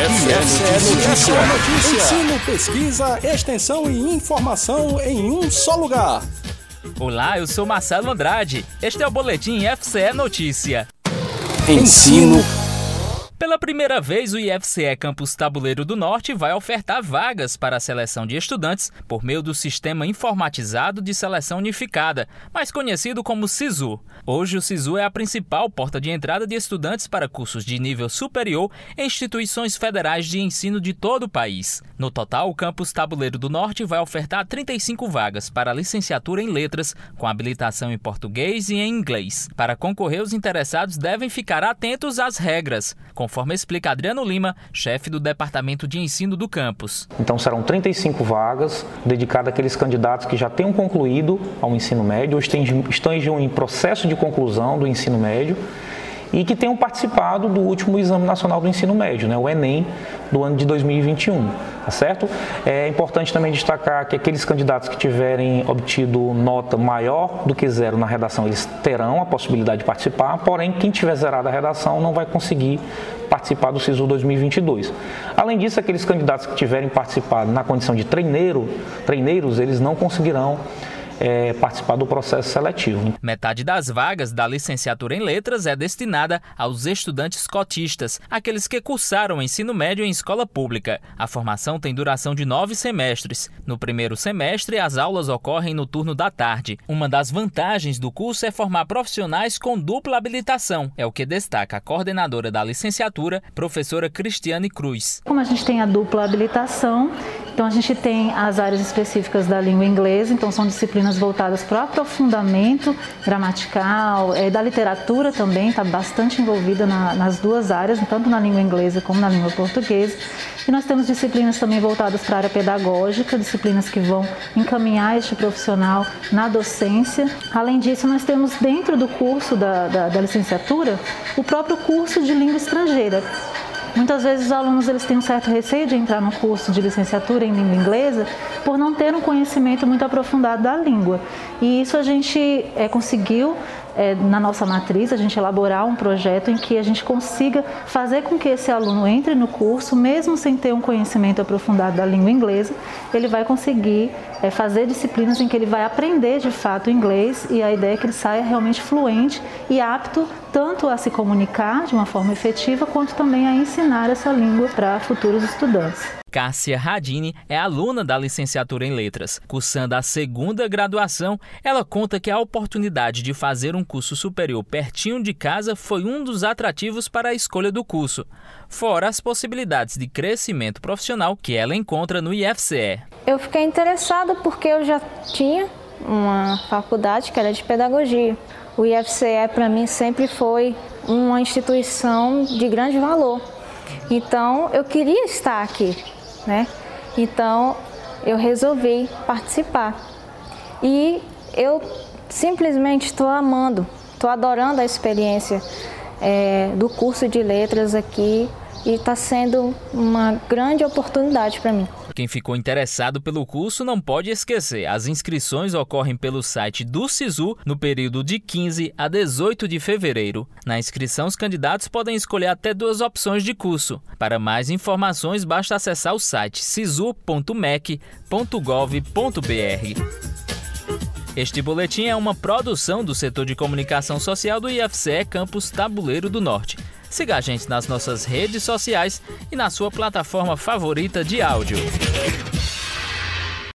IFCE Notícia. Notícia. Ensino, pesquisa, extensão e informação em um só lugar. Olá, eu sou Marcelo Andrade. Este é o Boletim IFCE Notícia. Ensino, Pela primeira vez, o IFCE Campus Tabuleiro do Norte vai ofertar vagas para a seleção de estudantes por meio do Sistema Informatizado de Seleção Unificada, mais conhecido como SISU. Hoje, o SISU é a principal porta de entrada de estudantes para cursos de nível superior em instituições federais de ensino de todo o país. No total, o Campus Tabuleiro do Norte vai ofertar 35 vagas para licenciatura em Letras, com habilitação em português e em inglês. Para concorrer, os interessados devem ficar atentos às regras, conforme explica Adriano Lima, chefe do Departamento de Ensino do campus. Então serão 35 vagas dedicadas àqueles candidatos que já tenham concluído ao ensino médio ou estejam em processo de conclusão do ensino médio e que tenham participado do último Exame Nacional do Ensino Médio, né, o Enem, do ano de 2021, tá certo? É importante também destacar que aqueles candidatos que tiverem obtido nota maior do que zero na redação, eles terão a possibilidade de participar, porém, quem tiver zerado a redação não vai conseguir participar do SISU 2022. Além disso, aqueles candidatos que tiverem participado na condição de treineiro, treineiros, eles não conseguirão é, participar do processo seletivo. Metade das vagas da licenciatura em letras é destinada aos estudantes cotistas, aqueles que cursaram o ensino médio em escola pública. A formação tem duração de nove semestres. No primeiro semestre, as aulas ocorrem no turno da tarde. Uma das vantagens do curso é formar profissionais com dupla habilitação, é o que destaca a coordenadora da licenciatura, professora Cristiane Cruz. Como a gente tem a dupla habilitação, então a gente tem as áreas específicas da língua inglesa, então são disciplinas voltadas para o aprofundamento gramatical, é, da literatura também, está bastante envolvida na, nas duas áreas, tanto na língua inglesa como na língua portuguesa. E nós temos disciplinas também voltadas para a área pedagógica, disciplinas que vão encaminhar este profissional na docência. Além disso, nós temos dentro do curso da, da, da licenciatura o próprio curso de língua estrangeira, Muitas vezes os alunos eles têm um certo receio de entrar no curso de licenciatura em língua inglesa por não ter um conhecimento muito aprofundado da língua. E isso a gente é, conseguiu é, na nossa matriz, a gente elaborar um projeto em que a gente consiga fazer com que esse aluno entre no curso, mesmo sem ter um conhecimento aprofundado da língua inglesa, ele vai conseguir é, fazer disciplinas em que ele vai aprender de fato inglês e a ideia é que ele saia realmente fluente e apto tanto a se comunicar de uma forma efetiva, quanto também a ensinar essa língua para futuros estudantes. Cássia Radini é aluna da licenciatura em Letras. Cursando a segunda graduação, ela conta que a oportunidade de fazer um curso superior pertinho de casa foi um dos atrativos para a escolha do curso, fora as possibilidades de crescimento profissional que ela encontra no IFCE. Eu fiquei interessada porque eu já tinha uma faculdade que era de pedagogia. O IFCE para mim sempre foi uma instituição de grande valor. Então eu queria estar aqui, né? Então eu resolvi participar. E eu simplesmente estou amando, estou adorando a experiência é, do curso de letras aqui e está sendo uma grande oportunidade para mim. Quem ficou interessado pelo curso não pode esquecer. As inscrições ocorrem pelo site do SISU no período de 15 a 18 de fevereiro. Na inscrição, os candidatos podem escolher até duas opções de curso. Para mais informações, basta acessar o site sisu.mec.gov.br. Este boletim é uma produção do setor de comunicação social do IFCE Campus Tabuleiro do Norte. Siga a gente nas nossas redes sociais e na sua plataforma favorita de áudio.